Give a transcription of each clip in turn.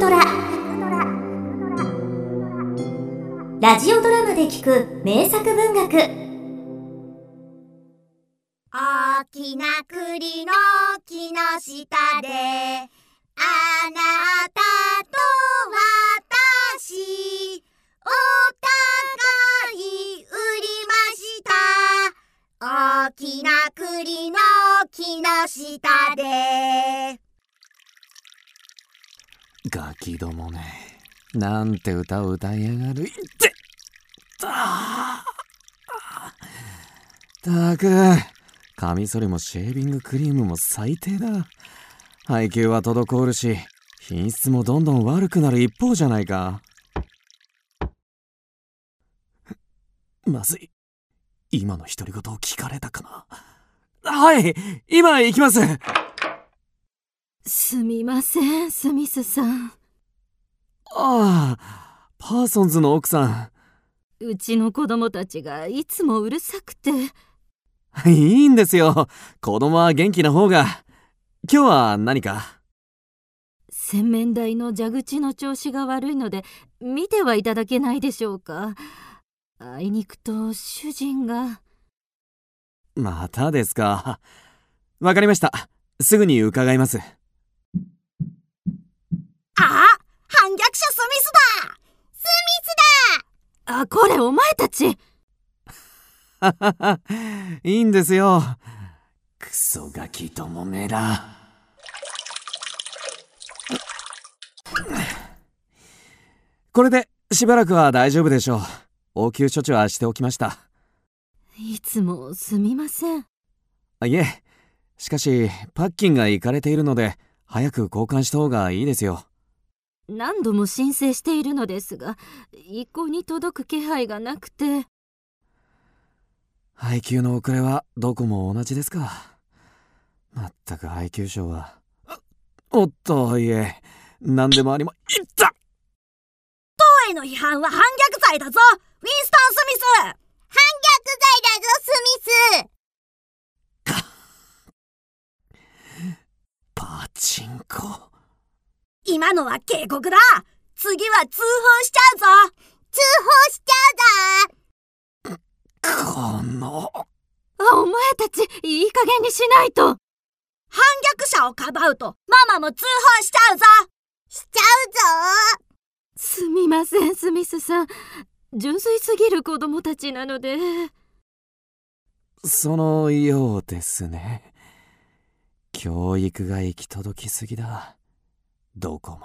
トラ。ラジオドラマで聞く名作文学。大きな栗の木の下であなたと私お互い売りました。大きな栗の木の下で。ガキどもねなんて歌を歌いやがるいって。たたくカミソリもシェービングクリームも最低だ。配給は滞るし品質もどんどん悪くなる一方じゃないか。まずい。今の独り言を聞かれたかな。はい今行きます。すみません、スミスさん。ああパーソンズの奥さうちの子供たちがいつもうるさくて。んいいんですよ子供は元気な方が今日は何か？洗面台の蛇口の調子が悪いので、見てはいただけないでしょうか。あいにくと主人が。またですかわかりましたすぐに伺いますあ反逆者スミスだ。スあ、これお前たち。いいんですよ。クソガキどもめら。これでしばらくは大丈夫でしょう。応急処置はしておきました。いつもすみません。あいえ。しかしパッキンが行かれているので早く交換した方がいいですよ何度も申請しているのですが、一向に届く気配がなくて。配給の遅れはどこも同じですか。まったく配給賞はあおっといえ何でもありまいった。当への批判は反逆罪だぞ。ウィンストン・スミス。反逆罪だぞスミス。パチンコ今のは警告だ。次は通報しちゃうぞ。通報しちゃうぞ。この。あ、お前たち、いい加減にしないと。反逆者をかばうとママも通報しちゃうぞ。しちゃうぞ。すみません、スミスさん。純粋すぎる子供たちなので。そのようですね。教育が行き届きすぎだどこも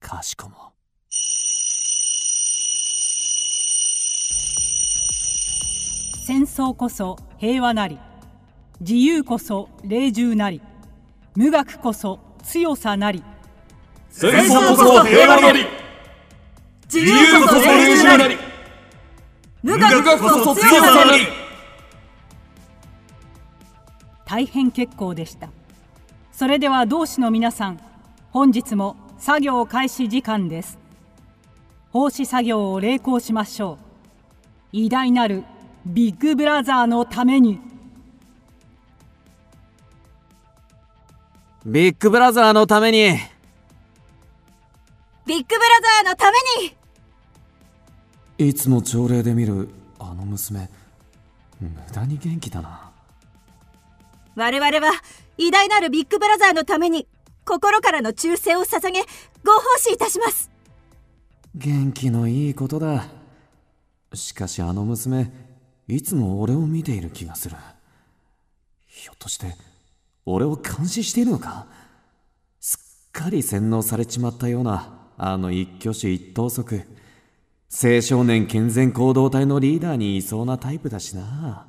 かしこも。戦争こそ平和なり自由こそ霊獣なり無学こそ強さなり。戦争こそ平和なり自由こそ霊獣なり無学こそ強さなり。大変結構でした。それでは同志の皆さん本日も作業開始時間です。奉仕作業を励行しましょう。偉大なるビッグブラザーのために。ビッグブラザーのために。ビッグブラザーのために。いつも朝礼で見るあの娘。無駄に元気だな。我々は偉大なるビッグブラザーのために心からの忠誠を捧げご奉仕いたします。元気のいいことだ。しかしあの娘いつも俺を見ている気がする。ひょっとして俺を監視しているのか？すっかり洗脳されちまったようなあの一挙手一投足。青少年健全行動隊のリーダーにいそうなタイプだしな。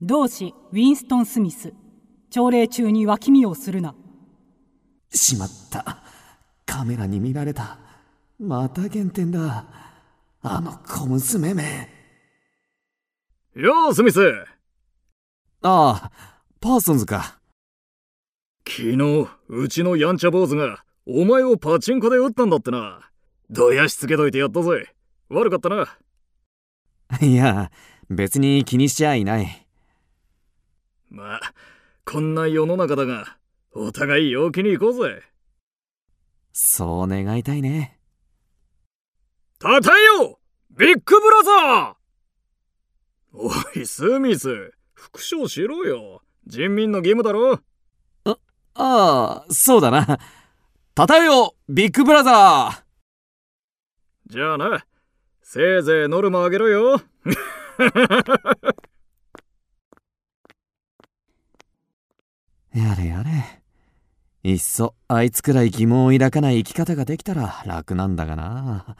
同志ウィンストン・スミス朝礼中に脇見をするな。しまった。カメラに見られた。また減点だ。あの小娘め。ようスミス。ああパーソンズか。昨日うちのやんちゃ坊主がお前をパチンコで撃ったんだってな。どやしつけといてやったぜ。悪かったな。いや別に気にしちゃいない。まあこんな世の中だがお互い陽気に行こうぜ。そう願いたいね。たたえよビッグブラザー。おいスミス復唱しろよ。人民の義務だろ。ああそうだな。たたえよビッグブラザー。じゃあなせいぜいノルマあげろよ やれやれ。いっそあいつくらい疑問を抱かない生き方ができたら楽なんだがな。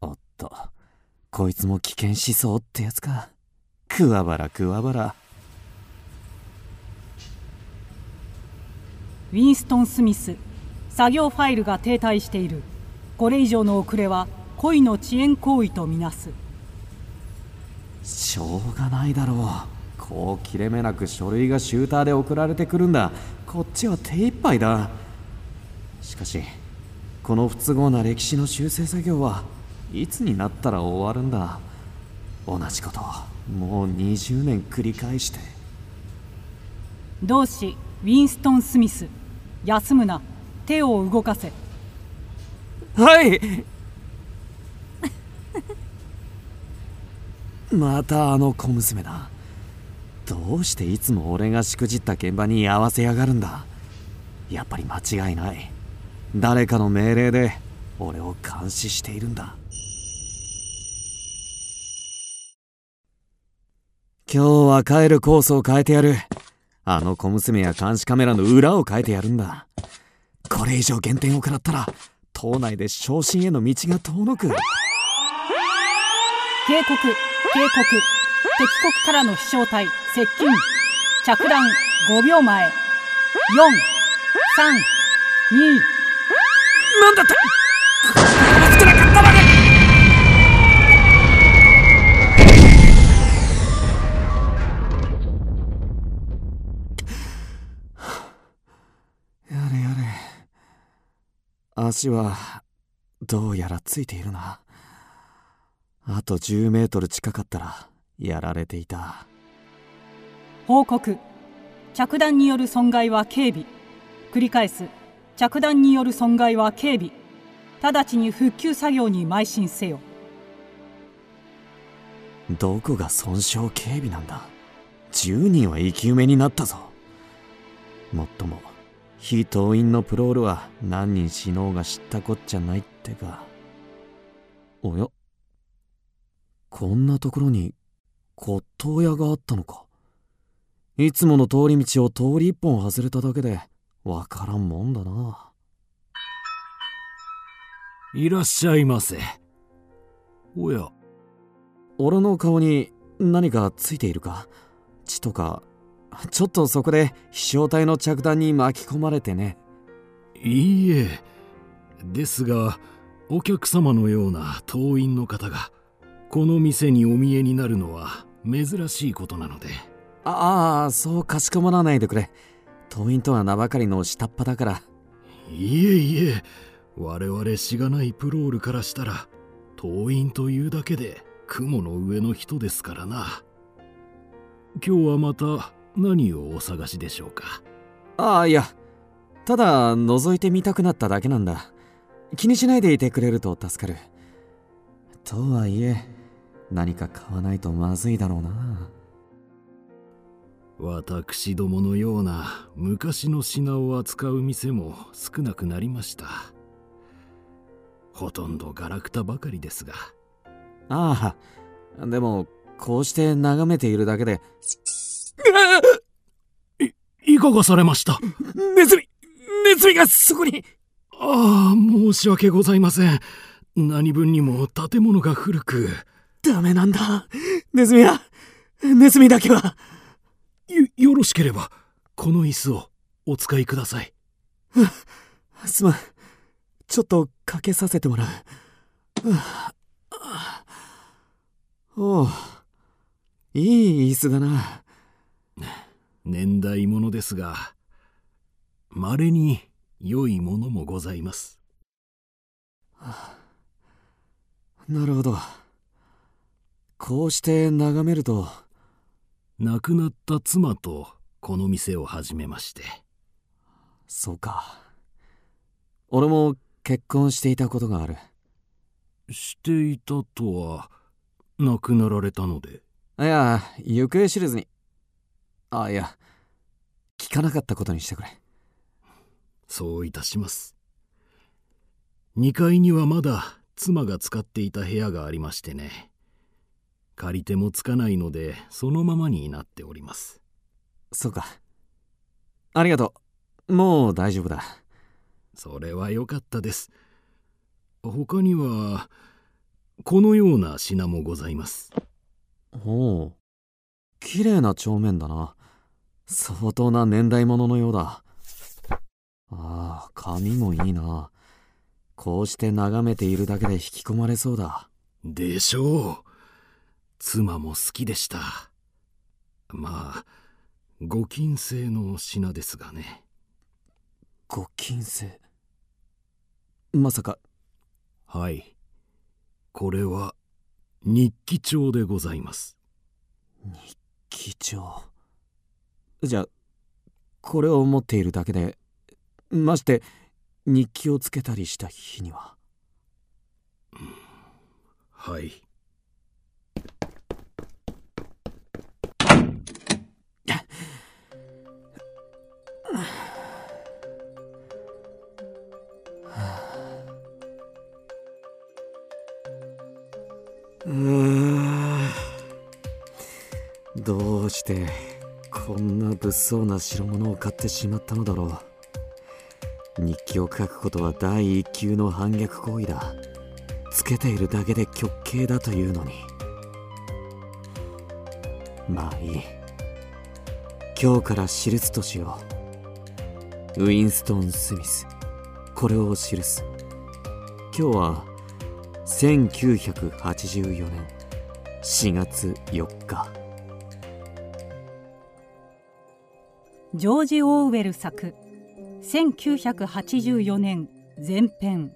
おっとこいつも危険思想ってやつか。くわばらくわばら。ウィンストン・スミス作業ファイルが停滞している。これ以上の遅れは恋の遅延行為とみなす。しょうがないだろうこう切れ目なく書類がシューターで送られてくるんだ。こっちは手一杯だ。しかしこの不都合な歴史の修正作業はいつになったら終わるんだ。同じこともう20年繰り返して。同志ウィンストン・スミス休むな。手を動かせ。はい。またあの小娘だどうしていつも俺がしくじった現場に合わせやがるんだ？やっぱり間違いない。誰かの命令で俺を監視しているんだ。今日は帰るコースを変えてやる。あの小娘や監視カメラの裏を変えてやるんだ。これ以上減点を食らったら島内で昇進への道が遠のく。警告警告敵国からの飛翔体接近。着弾5秒前。432なんだって少なかったまでやれやれ足はどうやらついているなあと10メートル近かったらやられていた。報告。着弾による損害は警備繰り返す。着弾による損害は警備直ちに復旧作業に邁進せよ。どこが損傷警備なんだ。10人は生き埋めになったぞ。もっとも非党員のプロールは何人死のうが知ったこっちゃないってか。おや？こんなところに骨董屋があったのか。いつもの通り道を通り一本外れただけでわからんもんだな。いらっしゃいませ。おや。俺の顔に何かついているか？血とか。ちょっとそこで飛翔体の着弾に巻き込まれてね。いいえ。ですがお客様のような党員の方がこの店にお見えになるのは珍しいことなので。ああそうかしこまらないでくれ。党員とは名ばかりの下っ端だから。いえいえ。我々しがないプロールからしたら党員というだけで雲の上の人ですからな。今日はまた何をお探しでしょうか？ああいや。ただ覗いてみたくなっただけなんだ。気にしないでいてくれると助かる。とはいえ何か買わないとまずいだろうな。私どものような昔の品を扱う店も少なくなりました。ほとんどガラクタばかりですが。ああでもこうして眺めているだけで。いいかがされました？ネズミネズミがそこに。ああ申し訳ございません。何分にも建物が古くダメなんだ。ネズミはネズミだけは。よよろしければこの椅子をお使いください。すまん。ちょっとかけさせてもらう。おう。いい椅子だな。年代物ですが稀に良いものもございます。なるほどこうして眺めると亡くなった妻とこの店を始めまして。そうか。俺も結婚していたことがある。していたとは亡くなられたので。いや行方知れずに。あいや聞かなかったことにしてくれ。そういたします。2階にはまだ妻が使っていた部屋がありましてね借り手もつかないのでそのままになっております。そうか。ありがとう。もう大丈夫だ。それは良かったです。他にはこのような品もございます。おお。綺麗な帳面だな。相当な年代物のようだ。ああ紙もいいな。こうして眺めているだけで引き込まれそうだ。でしょう妻も好きでした。まあご金製の品ですがね。ご金製まさか。はい。これは日記帳でございます。日記帳？じゃあこれを持っているだけでまして日記をつけたりした日には？はいうーん。どうしてこんな物騒な代物を買ってしまったのだろう。日記を書くことは第一級の反逆行為だ。つけているだけで極刑だというのに。まあいい。今日から記すとしよう。ウィンストン・スミス。これを記す。今日は1984年4月4日。ジョージ・オーウェル作1984年前編。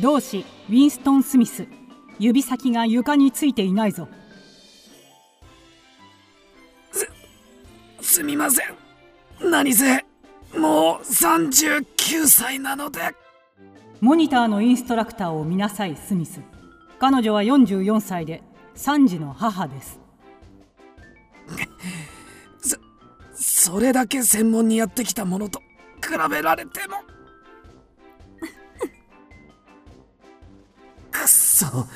同志ウィンストン・スミス指先が床についていないぞ。すみません。何せもう39歳なので。モニターのインストラクターを見なさいスミス。彼女は44歳で3児の母です。それだけ専門にやってきたものと比べられても。くっそ。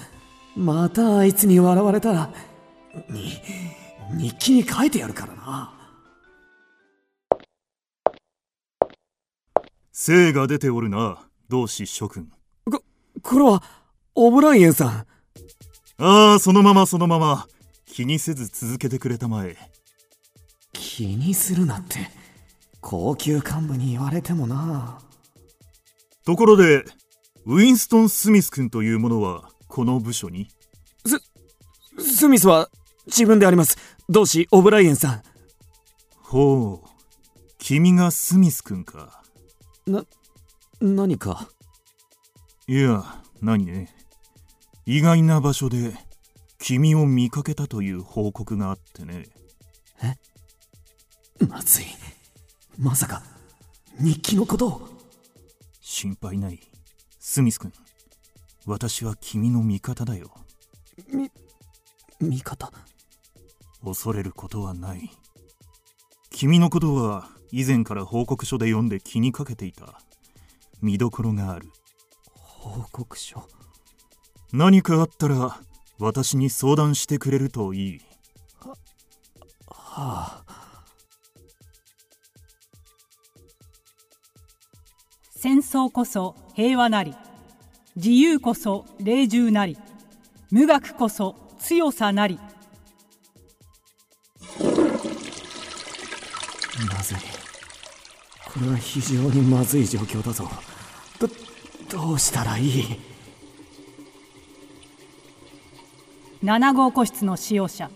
またあいつに笑われたに日記に書いてやるからな精が出ておるな。同志諸君。ここれはオブライエンさん。ああそのままそのまま。気にせず続けてくれたまえ。気にするなって高級幹部に言われてもな。ところでウィンストン・スミス君というものはこの部署に？スミスは自分であります。同志オブライエンさん。ほう。君がスミス君かな何か？いや何ね。意外な場所で君を見かけたという報告があってね。まずい。まさか日記のことを？心配ない。スミス君私は君の味方だよ。み味方？恐れることはない。君のことは以前から報告書で読んで気にかけていた。見どころがある。報告書？何かあったら私に相談してくれるといい。はあ。戦争こそ平和なり自由こそ霊獣なり無学こそ強さなりれは非常にまずい状況だぞ。どどうしたらいい？7号個室の使用者。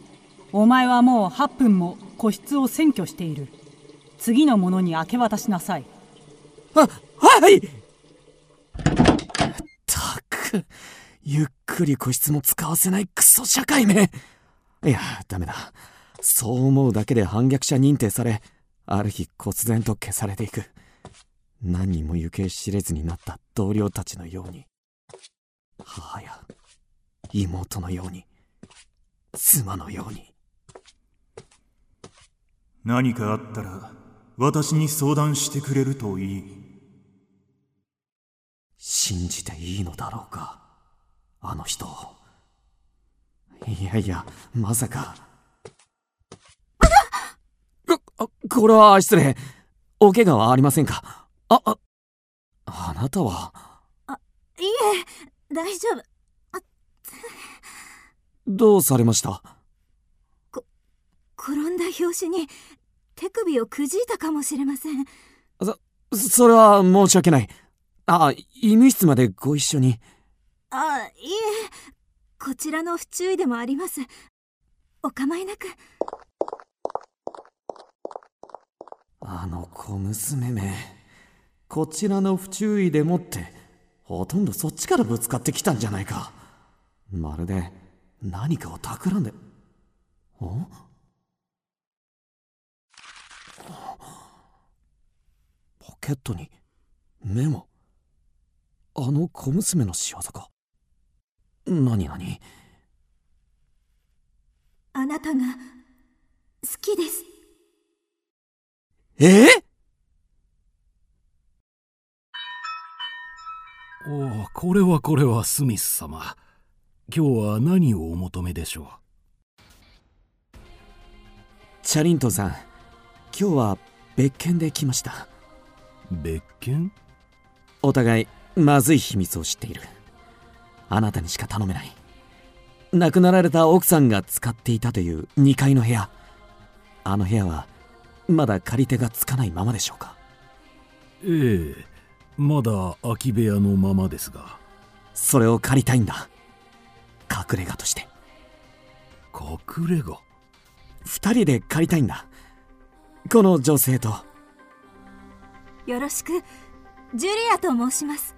お前はもう8分も個室を占拠している。次の者に明け渡しなさい。あはい！たく。ゆっくり個室も使わせないクソ社会め。いやダメだ。そう思うだけで反逆者認定されある日忽然と消されていく。何人も行方知れずになった同僚たちのように。母や妹のように。妻のように。何かあったら私に相談してくれるといい。信じていいのだろうかあの人いやいやまさかここれは失礼。お怪我はありませんか？あああなたは？いえ大丈夫。どうされました？転んだ拍子に手首をくじいたかもしれません。それは申し訳ない。あ医務室までご一緒に。あいえ。こちらの不注意でもあります。お構いなくあの小娘めこちらの不注意でもってほとんどそっちからぶつかってきたんじゃないか。まるで何かを企んでんポケットにメモ。あの小娘の仕業か。何何？あなたが好きです。えおおこれはこれはスミス様。今日は何をお求めでしょう？チャリントンさん今日は別件で来ました。別件？お互いまずい秘密を知っている。あなたにしか頼めない。亡くなられた奥さんが使っていたという2階の部屋。あの部屋はまだ借り手がつかないままでしょうか？ええまだ空き部屋のままですが。それを借りたいんだ。隠れ家として。隠れ家？二人で借りたいんだ。この女性と。よろしく。ジュリアと申します。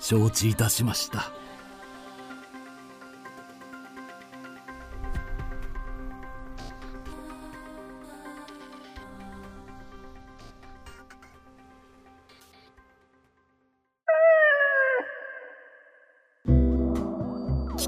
承知いたしました